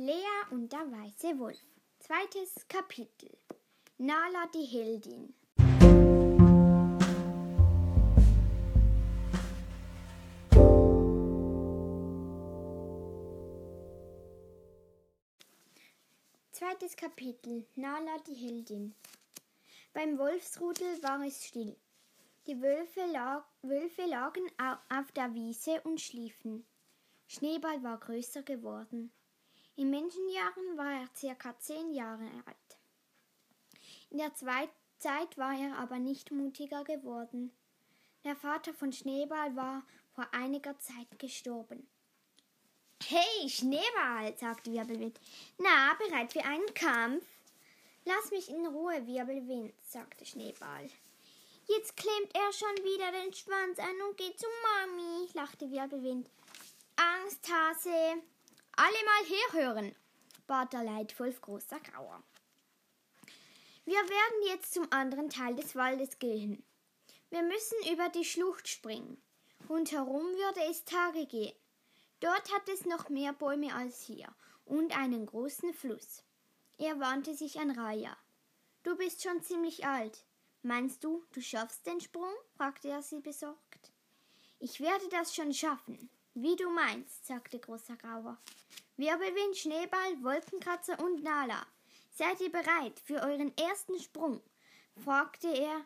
Lea und der weiße Wolf. Zweites Kapitel. Nala die Heldin. Zweites Kapitel. Nala die Heldin. Beim Wolfsrudel war es still. Die Wölfe, lag, Wölfe lagen auf der Wiese und schliefen. Schneeball war größer geworden. In Menschenjahren war er circa zehn Jahre alt. In der Zeit war er aber nicht mutiger geworden. Der Vater von Schneeball war vor einiger Zeit gestorben. Hey, Schneeball, sagte Wirbelwind. Na, bereit für einen Kampf? Lass mich in Ruhe, Wirbelwind, sagte Schneeball. Jetzt klemmt er schon wieder den Schwanz an und geht zu Mami, lachte Wirbelwind. Angsthase, alle mal herhören, bat der Leitwolf großer Grauer. Wir werden jetzt zum anderen Teil des Waldes gehen. Wir müssen über die Schlucht springen. Rundherum würde es Tage gehen. Dort hat es noch mehr Bäume als hier und einen großen Fluss. Er wandte sich an Raya. Du bist schon ziemlich alt. Meinst du, du schaffst den Sprung? fragte er sie besorgt. Ich werde das schon schaffen. Wie du meinst, sagte Großer Grauer. Wirbelwind, Schneeball, Wolkenkratzer und Nala. Seid ihr bereit für euren ersten Sprung? fragte er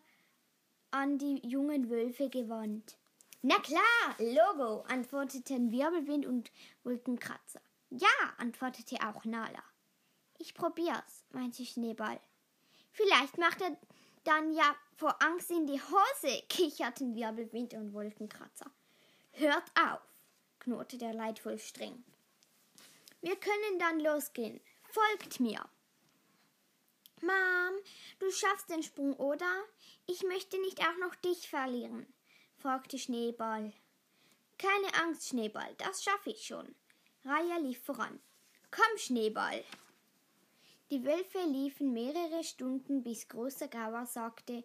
an die jungen Wölfe gewandt. Na klar, Logo, antworteten Wirbelwind und Wolkenkratzer. Ja, antwortete auch Nala. Ich probier's, meinte Schneeball. Vielleicht macht er dann ja vor Angst in die Hose, kicherten Wirbelwind und Wolkenkratzer. Hört auf, knurrte der Leitwolf streng. Wir können dann losgehen. Folgt mir. Mom, du schaffst den Sprung, oder? Ich möchte nicht auch noch dich verlieren, fragte Schneeball. Keine Angst, Schneeball, das schaffe ich schon. Raya lief voran. Komm, Schneeball. Die Wölfe liefen mehrere Stunden, bis Großer Grauer sagte,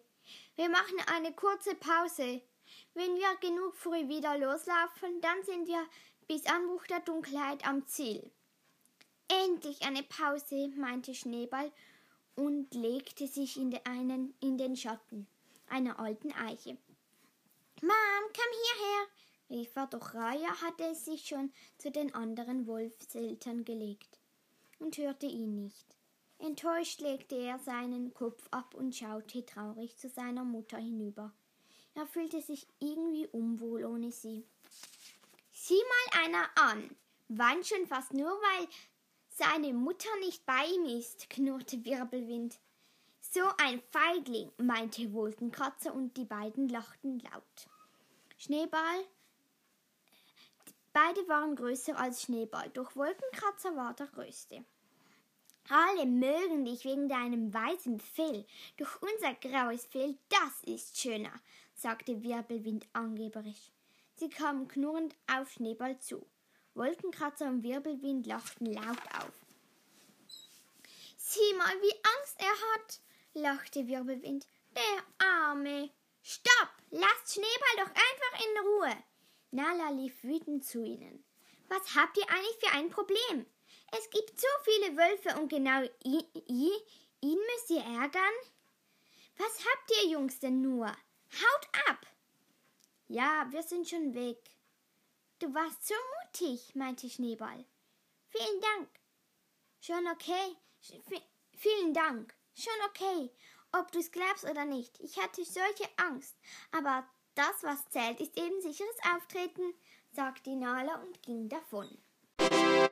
wir machen eine kurze Pause. Wenn wir genug früh wieder loslaufen, dann sind wir bis Anbruch der Dunkelheit am Ziel. Endlich eine Pause, meinte Schneeball und legte sich in, de einen, in den Schatten einer alten Eiche. Mom, komm hierher, rief er, doch Raya hatte sich schon zu den anderen Wolfseltern gelegt und hörte ihn nicht. Enttäuscht legte er seinen Kopf ab und schaute traurig zu seiner Mutter hinüber. Er fühlte sich irgendwie unwohl ohne sie. Sieh mal einer an, weint schon fast nur, weil seine Mutter nicht bei ihm ist, knurrte Wirbelwind. So ein Feigling, meinte Wolkenkratzer und die beiden lachten laut. Schneeball. Beide waren größer als Schneeball, doch Wolkenkratzer war der größte. Alle mögen dich wegen deinem weißen Fell, doch unser graues Fell, das ist schöner, sagte Wirbelwind angeberisch. Sie kamen knurrend auf Schneeball zu. Wolkenkratzer und Wirbelwind lachten laut auf. Sieh mal, wie Angst er hat, lachte Wirbelwind. Der Arme. Stopp! Lasst Schneeball doch einfach in Ruhe. Nala lief wütend zu ihnen. Was habt ihr eigentlich für ein Problem? Es gibt so viele Wölfe und genau ihn, ihn müsst ihr ärgern? Was habt ihr Jungs denn nur? Haut ab! Ja, wir sind schon weg. Du warst so mutig, meinte Schneeball. Vielen Dank. Schon okay. V vielen Dank. Schon okay. Ob du es glaubst oder nicht. Ich hatte solche Angst. Aber das, was zählt, ist eben sicheres Auftreten, sagte Nala und ging davon.